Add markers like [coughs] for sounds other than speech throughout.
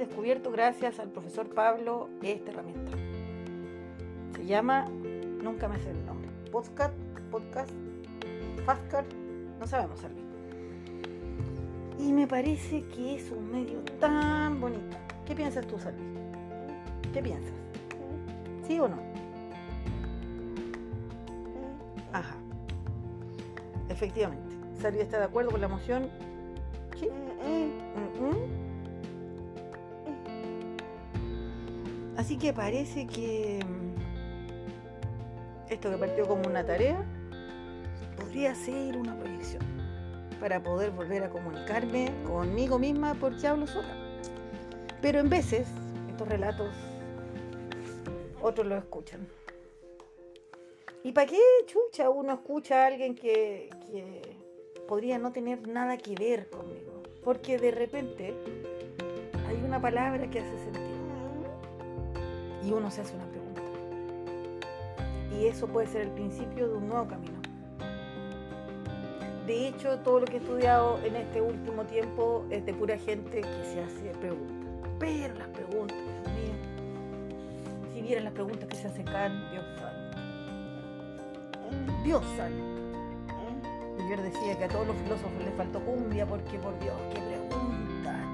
descubierto gracias al profesor Pablo esta herramienta. Se llama, nunca me sé el nombre, podcast, podcast, Fastcard, no sabemos Salvi. Y me parece que es un medio tan bonito. ¿Qué piensas tú, Salvi? ¿Qué piensas? ¿Sí o no? Ajá. Efectivamente. Salvi está de acuerdo con la emoción. Así que parece que mm, esto que partió como una tarea podría ser una proyección para poder volver a comunicarme conmigo misma porque hablo sola. Pero en veces estos relatos otros los escuchan. ¿Y para qué chucha uno escucha a alguien que, que podría no tener nada que ver conmigo? Porque de repente hay una palabra que hace sentido y uno se hace una pregunta. Y eso puede ser el principio de un nuevo camino. De hecho, todo lo que he estudiado en este último tiempo es de pura gente que se hace preguntas. Pero las preguntas, Dios si vieran las preguntas que se hacen Kant, Dios santo. Dios santo. Yo decía que a todos los filósofos les faltó cumbia porque, por Dios, qué pregunta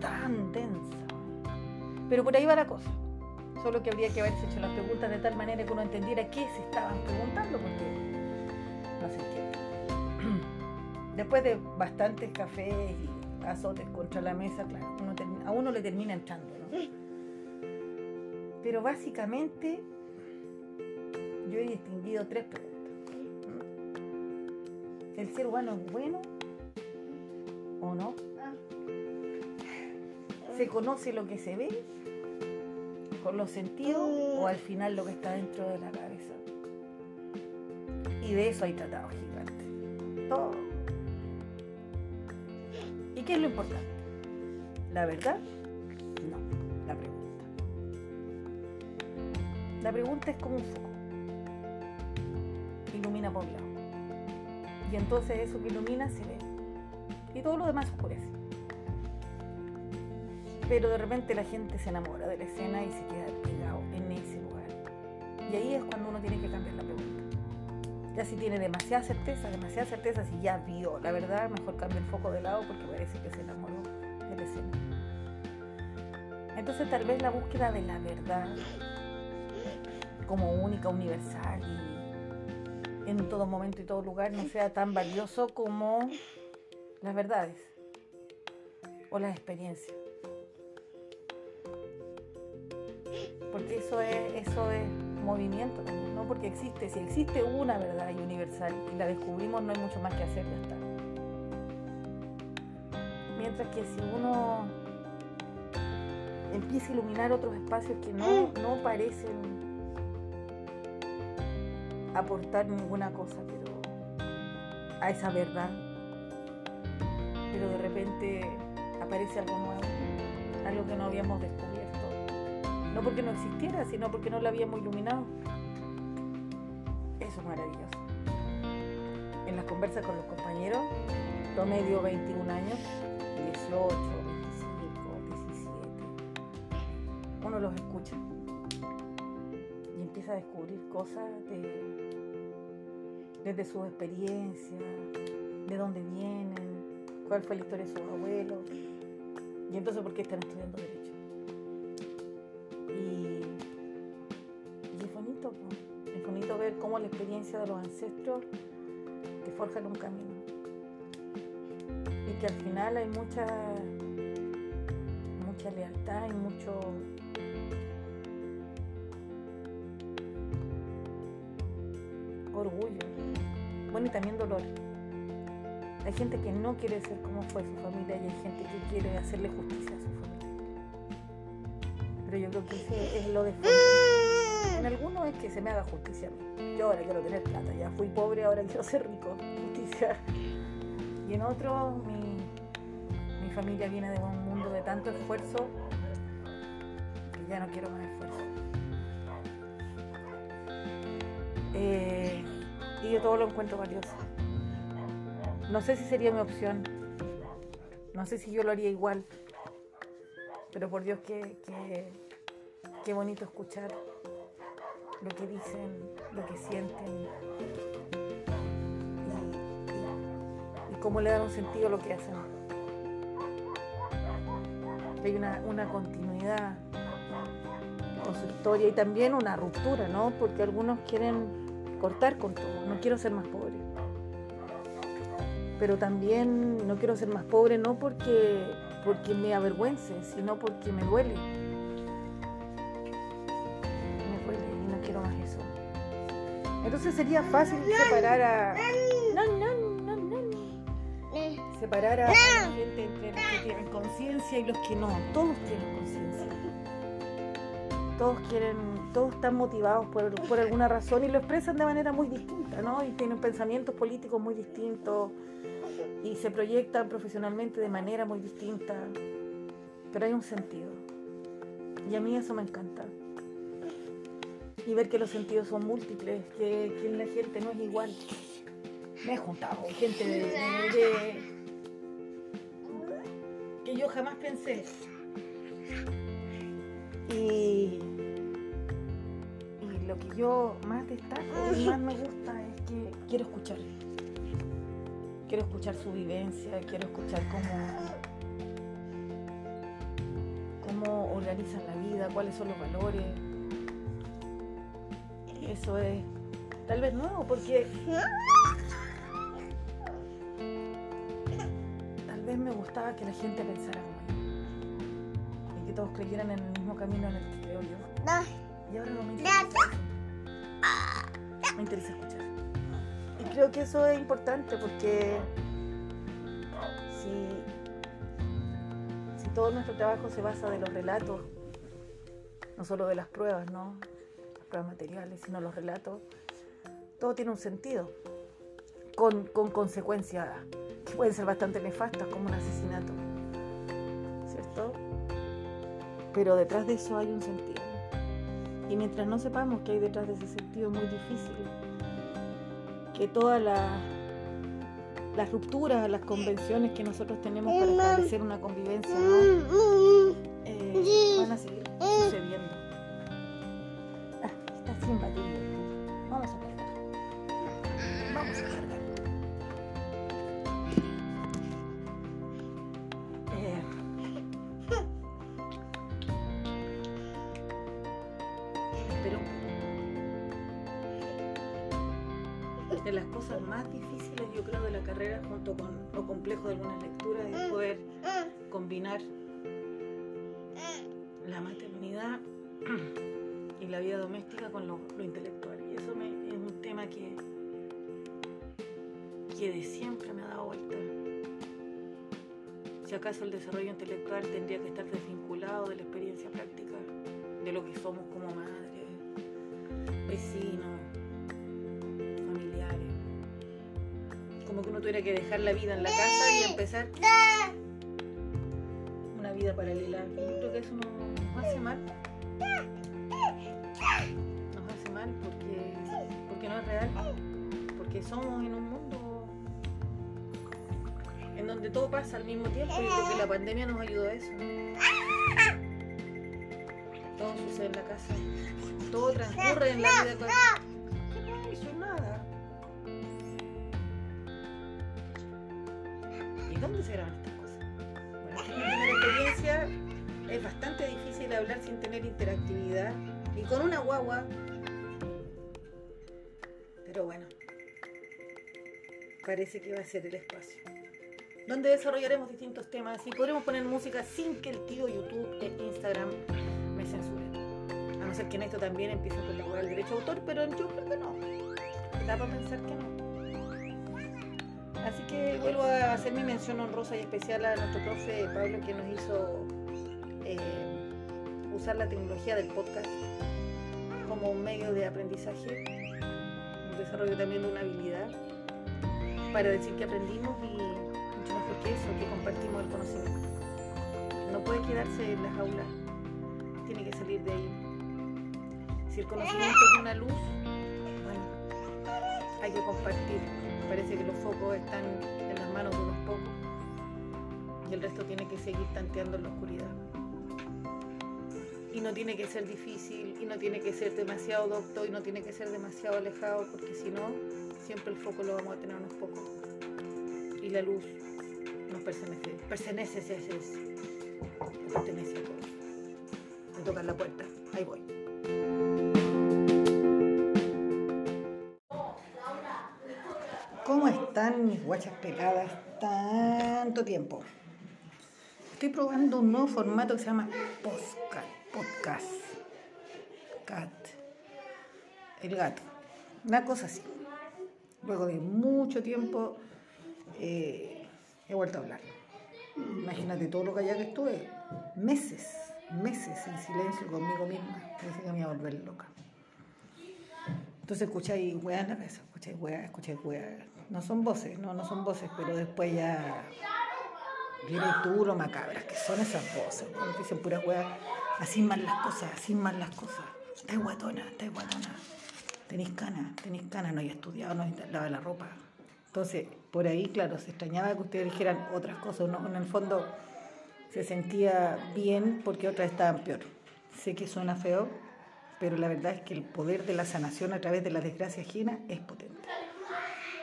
tan densa. Pero por ahí va la cosa. Solo que habría que haberse hecho las preguntas de tal manera que uno entendiera qué se estaban preguntando, porque no se [clears throat] entiende. Después de bastantes cafés y azotes contra la mesa, claro, a uno le termina entrando, ¿no? Pero básicamente yo he distinguido tres preguntas. ¿El ser humano es bueno o no? ¿Se conoce lo que se ve? Con los sentidos o al final lo que está dentro de la cabeza. Y de eso hay tratado gigante. Todo. ¿Y qué es lo importante? ¿La verdad? No, la pregunta. La pregunta es como un foco. Ilumina por lado. Y entonces eso que ilumina se ve. Y todo lo demás oscurece pero de repente la gente se enamora de la escena y se queda pegado en ese lugar. Y ahí es cuando uno tiene que cambiar la pregunta. Ya si tiene demasiada certeza, demasiada certeza, si ya vio la verdad, mejor cambia el foco de lado porque parece que se enamoró de la escena. Entonces tal vez la búsqueda de la verdad como única, universal y en todo momento y todo lugar no sea tan valioso como las verdades o las experiencias. Eso es, eso es movimiento también, ¿no? Porque existe, si existe una verdad universal y la descubrimos, no hay mucho más que hacer, ya está. Mientras que si uno empieza a iluminar otros espacios que no, no parecen aportar ninguna cosa, pero a esa verdad, pero de repente aparece algo nuevo, algo que no habíamos descubierto no porque no existiera, sino porque no la habíamos iluminado. Eso es maravilloso. En las conversas con los compañeros, promedio 21 años, 18, 25, 17, uno los escucha y empieza a descubrir cosas desde su experiencia, de dónde vienen, cuál fue la historia de sus abuelos y entonces por qué están estudiando derecho. La experiencia de los ancestros te forjan un camino. Y que al final hay mucha, mucha lealtad y mucho orgullo. Bueno, y también dolor. Hay gente que no quiere ser como fue su familia y hay gente que quiere hacerle justicia a su familia. Pero yo creo que ese es lo de en algunos es que se me haga justicia. Yo ahora quiero tener plata, ya fui pobre, ahora quiero ser rico. Justicia. Y en otros, mi, familia viene de un mundo de tanto esfuerzo que ya no quiero más esfuerzo. Eh, y yo todo lo encuentro valioso. No sé si sería mi opción. No sé si yo lo haría igual. Pero por Dios, qué, qué bonito escuchar lo que dicen, lo que sienten y, cómo le dan un sentido a lo que hacen. Hay una, una continuidad con su historia y también una ruptura, ¿no? Porque algunos quieren cortar con todo, no quiero ser más pobre. Pero también no quiero ser más pobre no porque, porque me avergüence, sino porque me duele. Entonces sería fácil separar a... No, no, no, no. Separar a la gente entre los que tienen conciencia y los que no. Todos tienen conciencia todos quieren, todos están motivados por, por, alguna razón y lo expresan de manera muy distinta, ¿no? Y tienen pensamientos políticos muy distintos y se proyectan profesionalmente de manera muy distinta, pero hay un sentido. Y a mí eso me encanta. Y ver que los sentidos son múltiples, que, que la gente no es igual. Me he juntado gente de que yo jamás pensé. Y, y, lo que yo más destaco y más me gusta es que quiero escuchar. Quiero escuchar su vivencia, quiero escuchar cómo, cómo organizan la vida, cuáles son los valores. Eso es tal vez nuevo porque tal vez me gustaba que la gente pensara como yo y que todos creyeran en el mismo camino en el que creo yo. Y ahora no me interesa. Me interesa escuchar. Y creo que eso es importante porque si, si todo nuestro trabajo se basa de los relatos, no solo de las pruebas, ¿no? Pruebas materiales, sino los relatos, todo tiene un sentido, con, con consecuencias que pueden ser bastante nefastas, como un asesinato, ¿cierto? Pero detrás de eso hay un sentido. Y mientras no sepamos qué hay detrás de ese sentido, es muy difícil que todas las, las rupturas, las convenciones que nosotros tenemos para establecer una convivencia, ¿no? Sin. Vamos a cargar. Vamos a cargar. Eh, pero de las cosas más difíciles yo creo de la carrera junto con lo complejo de algunas lecturas es poder combinar la maternidad la vida doméstica con lo, lo intelectual y eso me, es un tema que que de siempre me ha dado vuelta si acaso el desarrollo intelectual tendría que estar desvinculado de la experiencia práctica de lo que somos como madres vecinos familiares como que uno tuviera que dejar la vida en la casa y empezar una vida paralela. Yo creo que eso nos hace mal. Porque no es real. Porque somos en un mundo en donde todo pasa al mismo tiempo y creo que la pandemia nos ayudó a eso. Todo sucede en la casa. Todo transcurre en la vida. ¿Y dónde se graban estas cosas? Bueno, esta es mi primera experiencia. Es bastante difícil hablar sin tener interactividad. Y con una guagua. Pero bueno. Parece que va a ser el espacio. Donde desarrollaremos distintos temas y podremos poner música sin que el tío YouTube e Instagram me censuren. A no ser que en esto también empiece con la del derecho de autor, pero yo creo que no. Da para pensar que no. Así que vuelvo a hacer mi mención honrosa y especial a nuestro profe Pablo que nos hizo eh, usar la tecnología del podcast como un medio de aprendizaje, desarrollo también una habilidad para decir que aprendimos y mucho mejor que eso, que compartimos el conocimiento. No puede quedarse en las aulas, tiene que salir de ahí. Si el conocimiento es una luz, bueno, hay que compartir. Parece que los focos están en las manos de unos pocos y el resto tiene que seguir tanteando en la oscuridad. Y no tiene que ser difícil y no tiene que ser demasiado docto y no tiene que ser demasiado alejado porque si no siempre el foco lo vamos a tener unos pocos y la luz nos pertenece pertenece ese es pertenece a todos me tocan la puerta ahí voy ¿Cómo están mis guachas peladas tanto tiempo? Estoy probando un nuevo formato que se llama podcast. Podcast. Cat. El gato. Una cosa así. Luego de mucho tiempo eh, he vuelto a hablar. Imagínate todo lo callada que estuve. Meses, meses en silencio conmigo misma. Me que me iba a volver loca. Entonces escucháis weá en la cabeza, escucháis weá, escucháis weá. No son voces, no, no son voces, pero después ya viene tú lo macabras que son esas voces, dicen puras weas, así mal las cosas, así mal las cosas. Estás guatona, estás guatona. Tenéis canas, tenéis canas, no hay estudiado, no hay lavado la ropa. Entonces, por ahí, claro, se extrañaba que ustedes dijeran otras cosas. Uno, en el fondo se sentía bien porque otras estaban peor. Sé que suena feo, pero la verdad es que el poder de la sanación a través de la desgracia ajena es potente.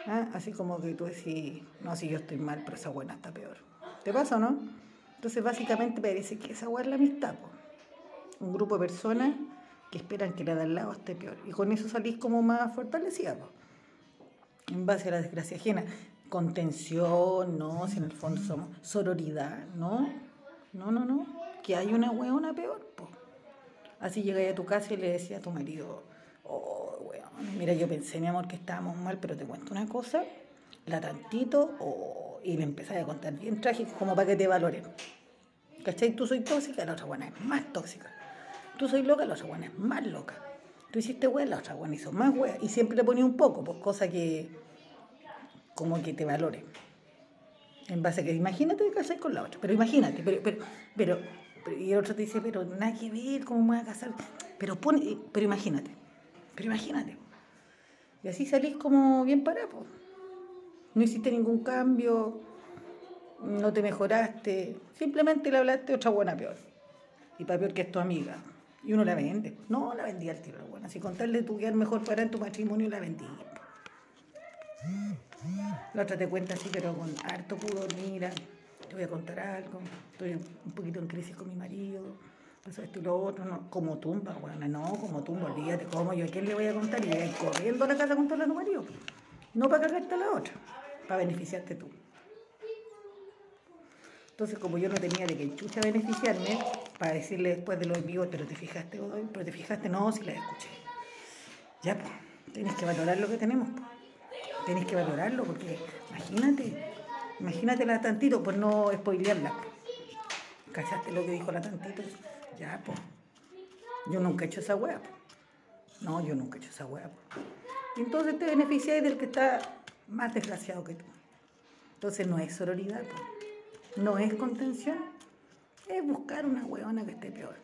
¿Ah? Así como que tú decís, no, si yo estoy mal, pero esa buena está peor. ¿Te pasa o no? Entonces, básicamente parece que esa es la amistad. Un grupo de personas que esperan que la de al lado esté peor. Y con eso salís como más fortalecida. En base a la desgracia ajena. Contención, no, si en el fondo somos sororidad, ¿no? No, no, no. Que hay una hueona peor. Así llegáis a tu casa y le decía a tu marido, oh, weón, mira, yo pensé, mi amor, que estábamos mal, pero te cuento una cosa, la tantito, oh, y le empezáis a contar bien trágico, como para que te valoren. ¿Cachai? Tú soy tóxica, la otra buena es más tóxica. Tú soy loca, la otra buena es más loca. Tú hiciste wea, la otra buena hizo más wea. Y siempre le ponía un poco, pues cosa que, como que te valore. En base a que imagínate que casar con la otra, pero imagínate, pero, pero, pero y el otro te dice, pero nada que ver, ¿cómo me voy a casar? Pero, pone, pero imagínate, pero imagínate. Y así salís como bien parado. No hiciste ningún cambio, no te mejoraste, simplemente le hablaste otra buena peor. Y para peor que es tu amiga. Y uno la vende. No, la vendía al tiro, buena. Si contarle tu quedar mejor para en tu matrimonio, la vendí. La otra te cuenta así, pero con harto pudor, mira te voy a contar algo, estoy un poquito en crisis con mi marido, pasó esto y lo otro, no, como tumba, bueno, no, como tumba, olvídate, ¿cómo yo a quién le voy a contar? Y voy corriendo a la casa a contarle a tu marido, no para cargarte a la otra, para beneficiarte tú. Entonces, como yo no tenía de que chucha beneficiarme, para decirle después de los vivos, pero te fijaste hoy, pero te fijaste, no, si la escuché. Ya, pues, tienes que valorar lo que tenemos, pues. Tienes que valorarlo, porque imagínate, Imagínate la tantito, por no spoilearla. ¿Cachaste lo que dijo la tantito? Ya, pues. Yo nunca he hecho esa hueá. No, yo nunca he hecho esa hueá. Entonces te beneficias del que está más desgraciado que tú. Entonces no es sororidad, no es contención, es buscar una hueona que esté peor.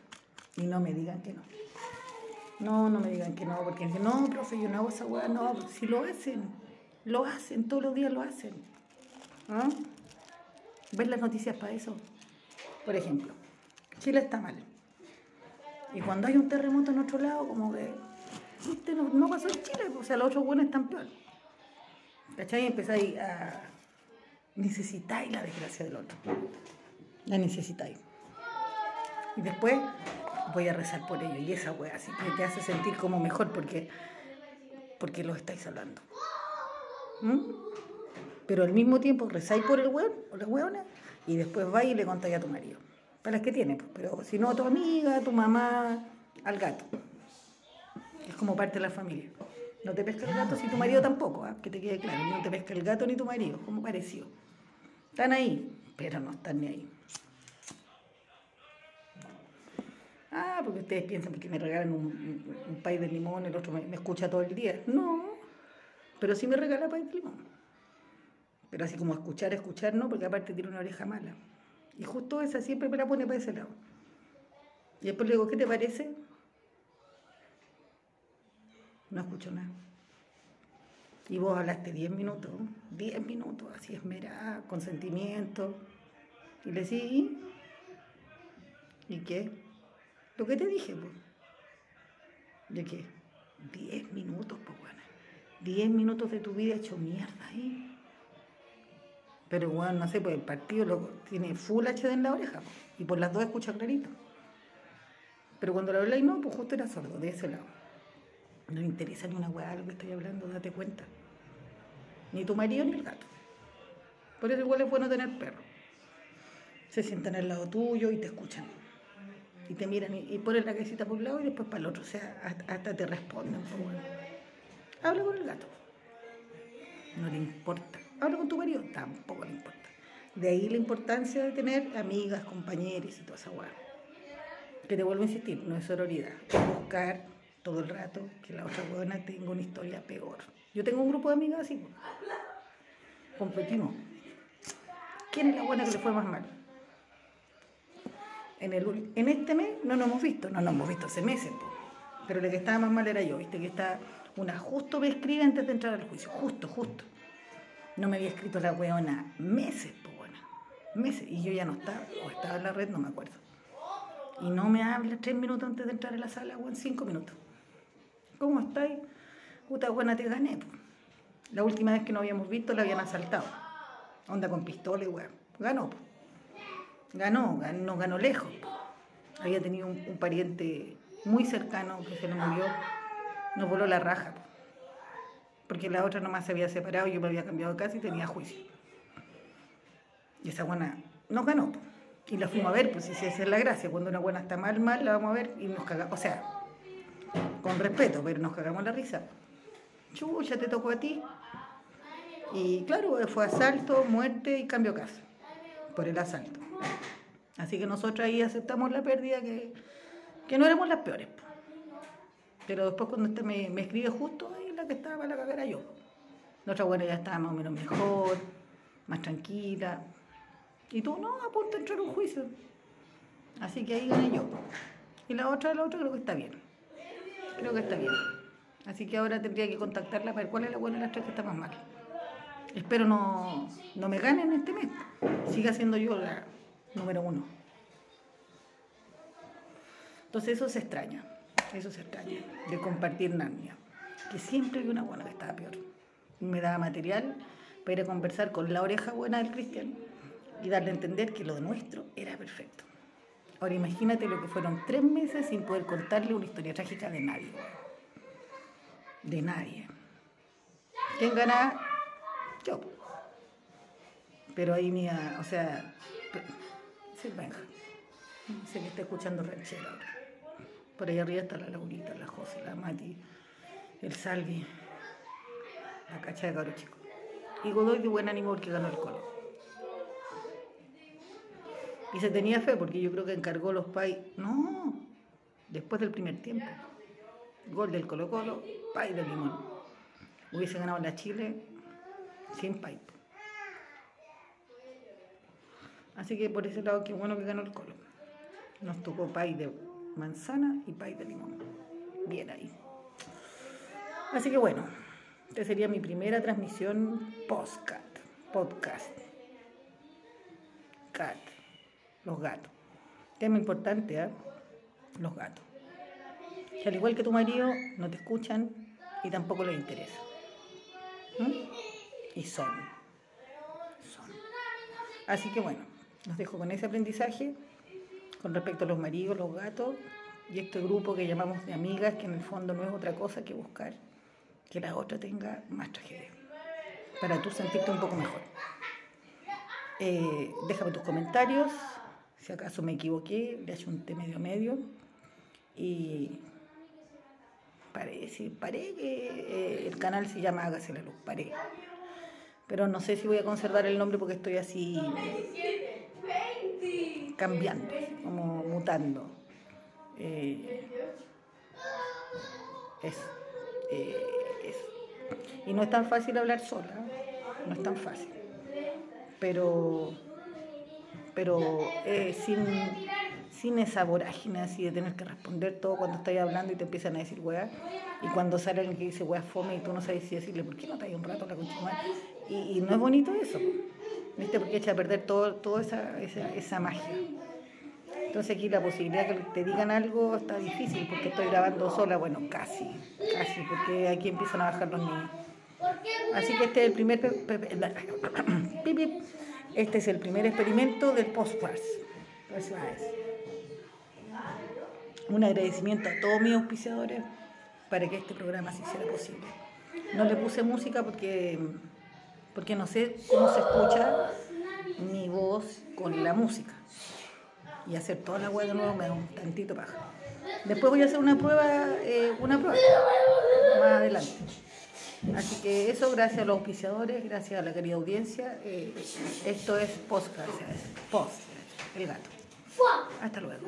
Y no me digan que no. No, no me digan que no, porque dicen, no, profe, yo no hago esa hueá. No, si lo hacen, lo hacen, todos los días lo hacen. ¿Ah? ¿Ves las noticias para eso? Por ejemplo, Chile está mal. Y cuando hay un terremoto en otro lado, como que, ¿viste? No, pasó en Chile, o sea, los otros buenos están peor. ¿Cachai? Empezáis a. Necesitáis la desgracia del otro. La necesitáis. Y después voy a rezar por ello. Y esa wea así que te hace sentir como mejor porque, porque lo estáis hablando. ¿Mm? pero al mismo tiempo rezáis por el weón o la weona y después vais y le contáis a tu marido. Para las que tiene, pues, pero si no a tu amiga, a tu mamá, al gato. Es como parte de la familia. No te pesca el gato si tu marido tampoco, ¿eh? que te quede claro. No te pesca el gato ni tu marido, como pareció. Están ahí, pero no están ni ahí. Ah, porque ustedes piensan que me regalan un, un, de limón, el otro me, me, escucha todo el día. No, pero sí me regala país de limón. Pero así como escuchar, escuchar, no, porque aparte tiene una oreja mala. Y justo esa siempre me la pone para ese lado. Y después le digo, ¿qué te parece? No escucho nada. Y vos hablaste 10 minutos, 10 minutos, así esmerada, con sentimiento. Y le decís, ¿y qué? Lo que te dije, pues. ¿De qué? Diez minutos, pues, bueno. Diez minutos de tu vida hecho mierda ahí. Pero, bueno, no sé, pues el partido lo, tiene full HD en la oreja, pues, y por las dos escucha clarito. Pero cuando lo habláis, no, pues justo era sordo, de ese lado. No le interesa ni una weá lo que estoy hablando, date cuenta. Ni tu marido ni el gato. Por eso igual es bueno tener perro. Se sientan al lado tuyo y te escuchan. Y te miran y, ponen la casita por un lado y después para el otro. O sea, hasta, te responden. Pues, Habla con el gato. No le importa. Habla con tu marido. Tampoco le importa. De ahí la importancia de tener amigas, compañeros y toda esa weá. Que te vuelvo a insistir, no es sororidad. Buscar todo el rato que la otra buena tenga una historia peor. Yo tengo un grupo de amigas así. Pues. Competimos. ¿Quién es la buena que le fue más mal? En, el, en este mes no nos hemos visto, no nos hemos visto hace meses, pero la que estaba más mal era yo, viste que está una justo me escribe antes de entrar al juicio, justo, justo. No me había escrito la weona meses, pues bueno, meses, y yo ya no estaba, o estaba en la red, no me acuerdo. Y no me habla tres minutos antes de entrar a la sala, o en cinco minutos. ¿Cómo estáis? Puta buena, te gané. La última vez que no habíamos visto la habían asaltado. Onda con pistola y weón. Ganó. Ganó, ganó, ganó lejos. Había tenido un, pariente muy cercano que se le murió. Nos voló la raja. Porque la otra nomás se había separado, yo me había cambiado de casa y tenía juicio. Y esa buena nos ganó. Y la fuimos a ver, pues si esa es la gracia. Cuando una buena está mal, mal, la vamos a ver y nos cagamos. O sea, con respeto, pero nos cagamos la risa. Chucha, te tocó a ti. Y claro, fue asalto, muerte y cambio casa por el asalto. Así que nosotros ahí aceptamos la pérdida que, no éramos las peores. Pero después cuando usted me, escribe justo, ahí la que estaba para la cagar era yo. La otra buena ya estaba más o menos mejor, más tranquila. Y tú, no, a punto de entrar un juicio. Así que ahí gané yo. Y la otra, la otra creo que está bien. Creo que está bien. Así que ahora tendría que contactarla para ver cuál es la buena las tres que está más mal. Espero no, no me ganen este mes. Siga siendo yo la número uno. Entonces eso se extraña. Eso se extraña. De compartir Narnia. Que siempre hay una buena que estaba peor. Me daba material para ir a conversar con la oreja buena del cristiano y darle a entender que lo nuestro era perfecto. Ahora imagínate lo que fueron tres meses sin poder contarle una historia trágica de nadie. De nadie. ¿Quién gana? Yo. Pero ahí mía, o sea, venga. Se que está escuchando ranchero ahora. Por ahí arriba está la Laurita, la José, la Mati, el Salvi, la cacha de caro chico. Y Godoy de buen ánimo porque ganó el colo. Y se tenía fe porque yo creo que encargó los pais. No, después del primer tiempo. Gol del Colo Colo, pay de limón. Hubiese ganado la Chile sin pay. Así que por ese lado, qué bueno que ganó el Colo. Nos tocó pay de manzana y pay de limón. Bien ahí. Así que bueno, esta sería mi primera transmisión podcast. Podcast. Cat los gatos. Tema importante, ¿eh? Los gatos. Que al igual que tu marido, no te escuchan y tampoco les interesa. Y son. Son. Así que bueno, los dejo con ese aprendizaje con respecto a los maridos, los gatos y este grupo que llamamos de amigas, que en el fondo no es otra cosa que buscar que la otra tenga más tragedia, para tú sentirte un poco mejor. Eh, déjame tus comentarios, si acaso me equivoqué, le ayunté medio medio y paré, sí, paré que eh, el canal se llama Hágase la Luz, paré. Pero no sé si voy a conservar el nombre porque estoy así cambiando, como mutando. Eh, eh, y no es tan fácil hablar sola, no es tan fácil. Pero pero eh, sin, sin esa vorágine así de tener que responder todo cuando estás hablando y te empiezan a decir weá. Y cuando sale alguien que dice weá fome y tú no sabes si decirle, ¿por qué no te hay un rato la concha y, no es bonito eso, ¿viste? Porque echa a perder todo, toda esa, esa, esa magia. Entonces aquí la posibilidad que te digan algo está difícil porque estoy grabando sola, bueno, casi, casi, porque aquí empiezan a bajar los niños. Así que este es el primer [coughs] este es el primer experimento del postclass. Un agradecimiento a todos mis auspiciadores para que este programa se hiciera posible. No le puse música porque, porque no sé cómo se escucha mi voz con la música. Y hacer toda la web de nuevo me da un tantito paja. Después voy a hacer una prueba, eh, una prueba más adelante. Así que eso, gracias a los auspiciadores, gracias a la querida audiencia. Eh, esto es gracias. Post, el gato. Hasta luego.